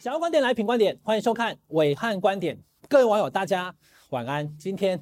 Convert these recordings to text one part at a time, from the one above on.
想要观点来品观点，欢迎收看伟汉观点。各位网友，大家晚安。今天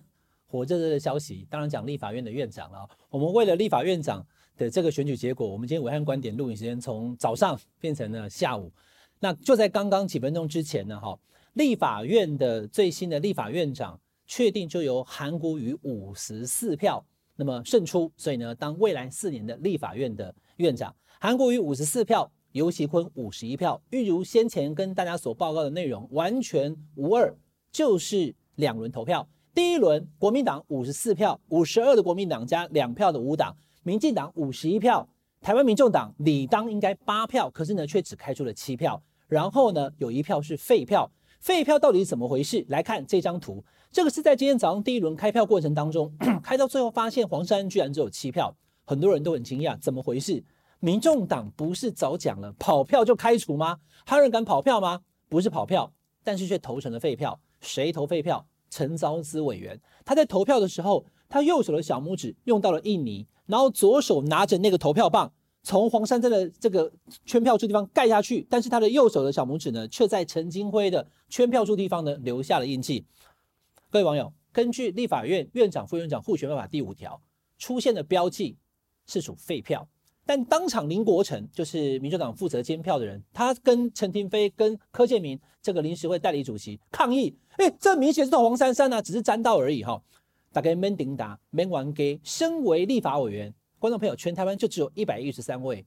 火热的消息，当然讲立法院的院长了。我们为了立法院长的这个选举结果，我们今天暐瀚观点录影时间从早上变成了下午。那就在刚刚几分钟之前呢，哈，立法院的最新的立法院长确定就由韩国瑜五十四票那么胜出，所以呢，当未来四年的立法院的院长，韩国瑜五十四票。游锡堃五十一票，预如先前跟大家所报告的内容，完全无二，就是两轮投票。第一轮国民党五十四票，五十二的国民党加两票的无党，民进党五十一票，台湾民众党理当应该八票，可是呢却只开出了七票。然后呢有一票是废票，废票到底怎么回事？来看这张图，这个是在今天早上第一轮开票过程当中，开到最后发现黄山居然只有七票，很多人都很惊讶，怎么回事？民众党不是早讲了跑票就开除吗？还有人敢跑票吗？不是跑票，但是却投成了废票。谁投废票？陈昭姿委员。他在投票的时候，他右手的小拇指用到了印尼，然后左手拿着那个投票棒，从黄珊珊的这个圈票处地方盖下去，但是他的右手的小拇指呢，却在陈金辉的圈票处地方呢留下了印记。各位网友，根据立法院院长、副院长互选办法第五条，出现的标记是属废票。但当场林国成就是民主党负责监票的人，他跟陈亭妃、跟柯建铭这个临时会代理主席抗议，哎、欸，这明显是黄珊珊啊，只是沾到而已哈。大概没顶打，没完给。身为立法委员，观众朋友，全台湾就只有一百一十三位，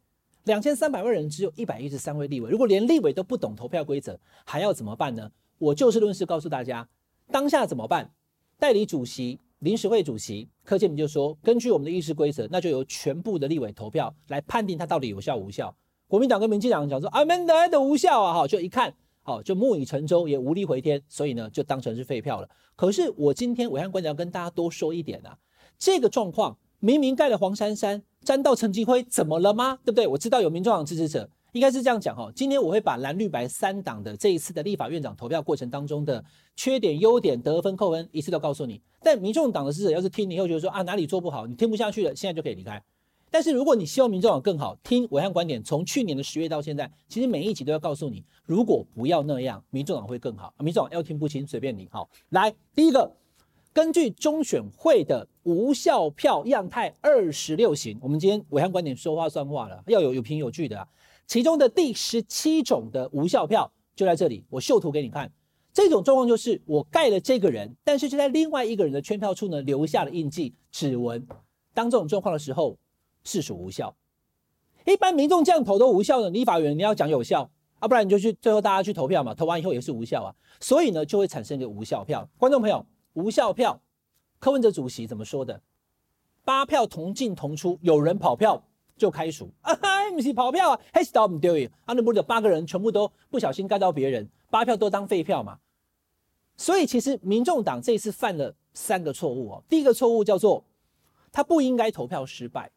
两千三百万人只有一百一十三位立委，如果连立委都不懂投票规则，还要怎么办呢？我就事论事告诉大家，当下怎么办？代理主席。临时会主席柯建铭就说：“根据我们的议事规则，那就由全部的立委投票来判定它到底有效无效。”国民党跟民进党讲说：“啊，没得的无效啊！”哈，就一看，好，就木已成舟，也无力回天，所以呢，就当成是废票了。可是我今天暐瀚观点要跟大家多说一点啊，这个状况明明盖了黄珊珊，沾到陈金辉，怎么了吗？对不对？我知道有民众党支持者。应该是这样讲哈，今天我会把蓝绿白三党的这一次的立法院长投票过程当中的缺点、优点、得分、扣分一次都告诉你。但民众党的支持者要是听你以后觉得说啊哪里做不好，你听不下去了，现在就可以离开。但是如果你希望民众党更好，听暐瀚观点，从去年的十月到现在，其实每一集都要告诉你，如果不要那样，民众党会更好。民众党要听不清随便你。好，来第一个，根据中选会的无效票样态二十六型，我们今天暐瀚观点说话算话了，要有有凭有据的啊。其中的第十七种的无效票就在这里，我秀图给你看。这种状况就是我盖了这个人，但是就在另外一个人的圈票处呢留下了印记、指纹。当这种状况的时候，是属无效。一般民众这样投都无效的，立法员你要讲有效啊，不然你就去最后大家去投票嘛，投完以后也是无效啊。所以呢，就会产生一个无效票。观众朋友，无效票，柯文哲主席怎么说的？八票同进同出，有人跑票。就开除啊！不是跑票啊，还是倒不丢啊？那不是八个人全部都不小心盖到别人，八票都当废票嘛？所以其实民众党这次犯了三个错误哦。第一个错误叫做他不应该投票失败，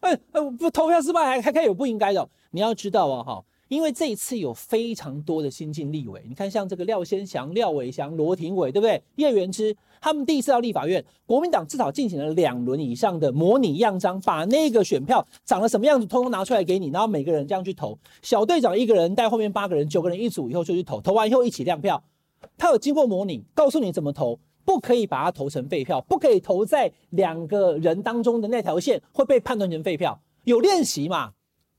哎呃不投票失败还还可以有不应该的。你要知道哦哈。因为这一次有非常多的新进立委，你看像这个廖先祥、廖伟翔、罗廷伟，对不对？叶元之他们第一次到立法院，国民党至少进行了两轮以上的模拟样张，把那个选票长了什么样子，通通拿出来给你，然后每个人这样去投。小队长一个人带后面八个人，九个人一组以后就去投，投完以后一起亮票。他有经过模拟，告诉你怎么投，不可以把它投成废票，不可以投在两个人当中的那条线会被判断成废票，有练习嘛？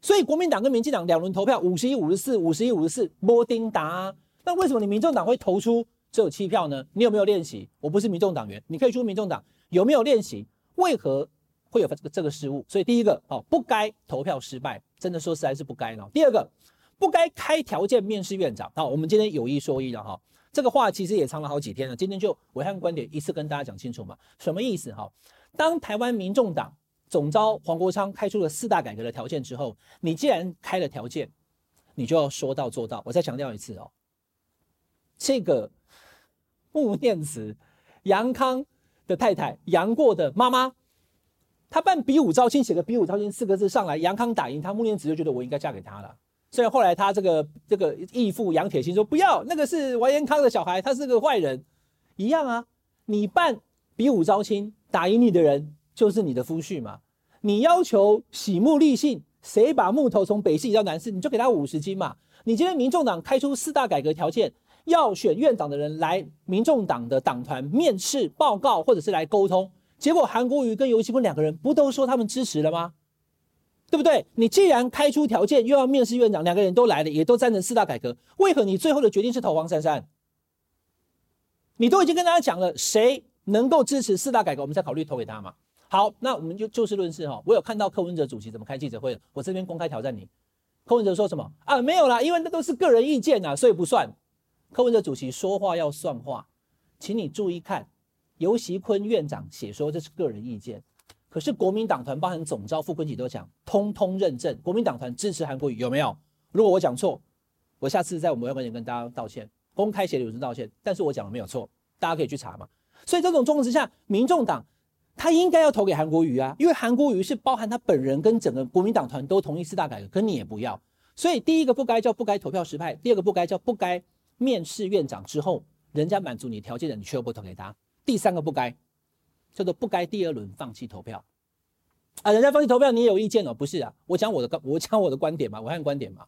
所以国民党跟民进党两轮投票，五十一、五十四、五十一、五十四，摸丁达。那为什么你民众党会投出只有七票呢？你有没有练习？我不是民众党员，你可以说民众党有没有练习？为何会有这个这个失误？所以第一个哦，不该投票失败，真的说实在是不该呢。第二个，不该开条件面试院长。好，我们今天有一说一了哈，这个话其实也藏了好几天了。今天就暐瀚观点一次跟大家讲清楚嘛，什么意思哈？当台湾民众党。总招黄国昌开出了四大改革的条件之后，你既然开了条件，你就要说到做到。我再强调一次哦，这个穆念慈杨康的太太杨过的妈妈，她办比武招亲，写个比武招亲四个字上来，杨康打赢他，穆念慈就觉得我应该嫁给他了。虽然后来他这个这个义父杨铁心说不要，那个是完颜康的小孩，他是个坏人，一样啊。你办比武招亲，打赢你的人。就是你的夫婿嘛，你要求洗木立信，谁把木头从北市移到南市，你就给他五十斤嘛。你今天民众党开出四大改革条件，要选院长的人来民众党的党团面试报告，或者是来沟通，结果韩国瑜跟游锡堃两个人不都说他们支持了吗？对不对？你既然开出条件，又要面试院长，两个人都来了，也都赞成四大改革，为何你最后的决定是投黄珊珊？你都已经跟大家讲了，谁能够支持四大改革，我们再考虑投给他嘛。好，那我们就就事论事哈。我有看到柯文哲主席怎么开记者会的，我这边公开挑战你。柯文哲说什么啊？没有啦，因为那都是个人意见啊，所以不算。柯文哲主席说话要算话，请你注意看，游锡堃院长写说这是个人意见。可是国民党团包含总召傅昆萁都讲，通通认证，国民党团支持韩国瑜有没有？如果我讲错，我下次在我们会面前跟大家道歉，公开写留道歉。但是我讲的没有错，大家可以去查嘛。所以这种状况之下，民众党他应该要投给韩国瑜啊，因为韩国瑜是包含他本人跟整个国民党团都同意四大改革，可你也不要。所以第一个不该叫不该投票失败，第二个不该叫不该面试院长之后，人家满足你条件的，你却又不投给他。第三个不该。叫做不该第二轮放弃投票啊！人家放弃投票，你也有意见哦？不是啊，我讲我的，我讲我的观点嘛，我看观点嘛。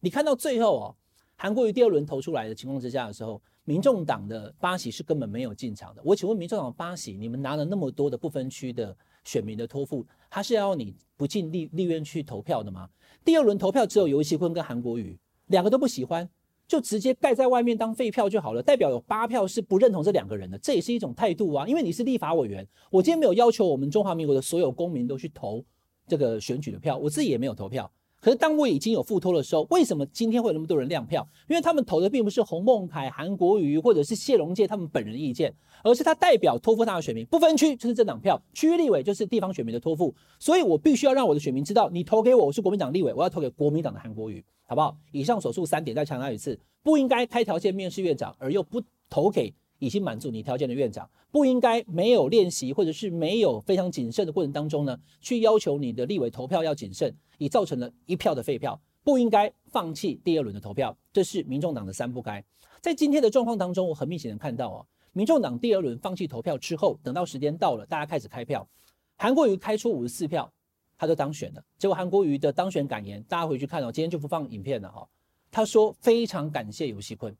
你看到最后哦，韩国瑜第二轮投出来的情况之下的时候，民众党的八席是根本没有进场的。我请问民众党八席，你们拿了那么多的不分区的选民的托付，他是要你不进立立院去投票的吗？第二轮投票只有游锡堃跟韩国瑜两个都不喜欢。就直接盖在外面当废票就好了，代表有八票是不认同这两个人的，这也是一种态度啊。因为你是立法委员，我今天没有要求我们中华民国的所有公民都去投这个选举的票，我自己也没有投票。可是当我已经有付托的时候，为什么今天会有那么多人亮票？因为他们投的并不是洪孟楷、韩国瑜或者是谢龙介他们本人意见，而是他代表托付他的选民，不分区就是政党票，区域立委就是地方选民的托付，所以我必须要让我的选民知道，你投给我，我是国民党立委，我要投给国民党的韩国瑜。好不好？以上所述三点，再强调一次：不应该开条件面试院长，而又不投给已经满足你条件的院长；不应该没有练习或者是没有非常谨慎的过程当中呢，去要求你的立委投票要谨慎，已造成了一票的废票；不应该放弃第二轮的投票。这是民众党的三不该。在今天的状况当中，我很明显的看到哦，民众党第二轮放弃投票之后，等到时间到了，大家开始开票，韩国瑜开出五十四票。他就当选了，结果韩国瑜的当选感言，大家回去看哦，今天就不放影片了哈。他说非常感谢游锡堃，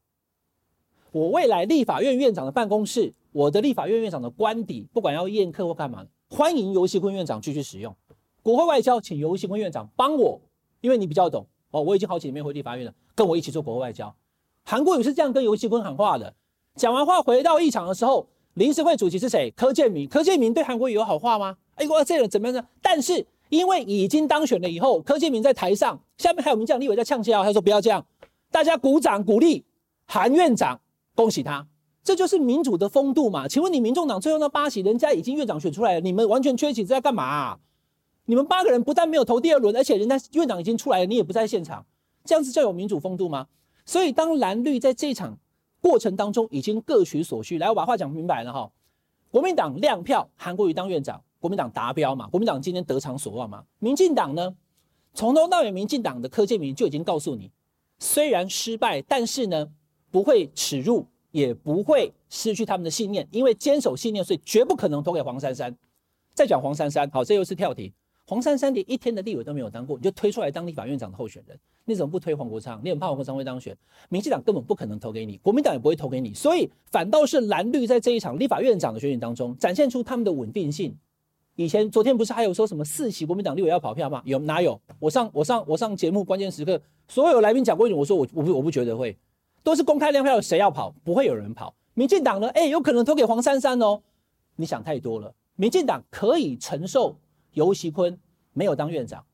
我未来立法院院长的办公室，我的立法院院长的官邸，不管要宴客或干嘛，欢迎游锡堃院长继续使用。国会外交，请游锡堃院长帮我，因为你比较懂哦。我已经好几年没回立法院了，跟我一起做国会外交。韩国瑜是这样跟游锡堃喊话的。讲完话回到议场的时候，临时会主席是谁？柯建铭。柯建铭对韩国瑜有好话吗？哎，我这人怎么样呢？但是。因为已经当选了以后，柯建铭在台上，下面还有民进党立委在呛声，他说不要这样，大家鼓掌鼓励韩院长，恭喜他，这就是民主的风度嘛。请问你民众党最后那八席，人家已经院长选出来了，你们完全缺席在干嘛啊？你们八个人不但没有投第二轮，而且人家院长已经出来了，你也不在现场，这样子叫有民主风度吗？所以当蓝绿在这场过程当中已经各取所需，来，我把话讲明白了哈，国民党亮票，韩国瑜当院长。国民党达标嘛？国民党今天得偿所望嘛？民进党呢？从头到尾，民进党的柯建铭就已经告诉你，虽然失败，但是呢，不会耻辱，也不会失去他们的信念，因为坚守信念，所以绝不可能投给黄珊珊。再讲黄珊珊，好，这又是跳题。黄珊珊连一天的立委都没有当过，你就推出来当立法院长的候选人，你怎么不推黄国昌？你很怕黄国昌会当选？民进党根本不可能投给你，国民党也不会投给你，所以反倒是蓝绿在这一场立法院长的选举当中，展现出他们的稳定性。以前昨天不是还有说什么四席国民党立委要跑票吗？有哪有？我上我上我上节目关键时刻，所有来宾讲过一句，我说我我不我不觉得会，都是公开亮票，谁要跑？不会有人跑。民进党呢？哎，有可能投给黄珊珊哦。你想太多了。民进党可以承受游锡堃没有当院长，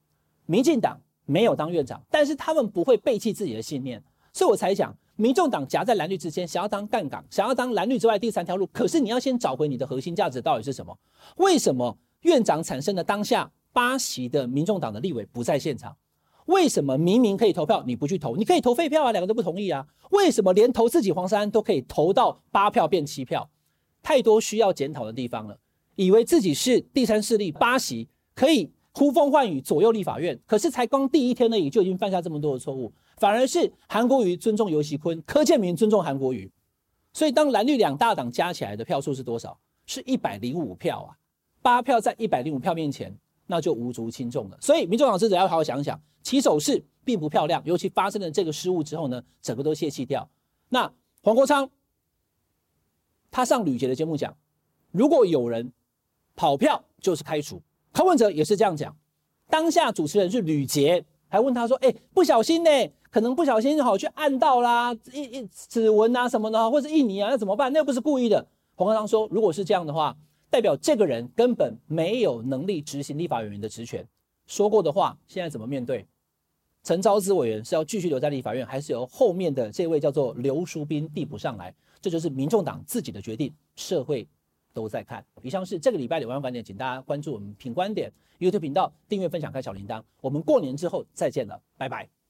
民进党没有当院长，但是他们不会背弃自己的信念，所以我才讲，民众党夹在蓝绿之间，想要当杠杆，想要当蓝绿之外第三条路。可是你要先找回你的核心价值到底是什么？为什么？院长产生的当下，八席的民众党的立委不在现场，为什么明明可以投票你不去投？你可以投废票啊，两个都不同意啊，为什么连投自己黄珊都可以投到八票变七票？太多需要检讨的地方了。以为自己是第三势力，八席可以呼风唤雨左右立法院，可是才刚第一天而已，就已经犯下这么多的错误。反而是韩国瑜尊重游锡堃，柯建铭尊重韩国瑜，所以当蓝绿两大党加起来的票数是多少？是一百零五票啊。八票在一百零五票面前，那就无足轻重了。所以，民众党支持者要好好想想，起手式并不漂亮。尤其发生了这个失误之后呢，整个都泄气掉。那黄国昌他上吕捷的节目讲，如果有人跑票就是开除。柯文哲也是这样讲。当下主持人是吕捷，还问他说：“哎、不小心呢、可能不小心好去按到啦，一一指纹啊什么的，或者印泥啊，那怎么办？那又不是故意的。”黄国昌说：“如果是这样的话，代表这个人根本没有能力执行立法委员的职权。说过的话，现在怎么面对？陈昭姿委员是要继续留在立法院，还是由后面的这位叫做刘淑彬递补上来？这就是民众党自己的决定，社会都在看。以上是这个礼拜的暐瀚观点，请大家关注我们品观点。” YouTube 频道订阅、分享、开小铃铛，我们过年之后再见了，拜拜。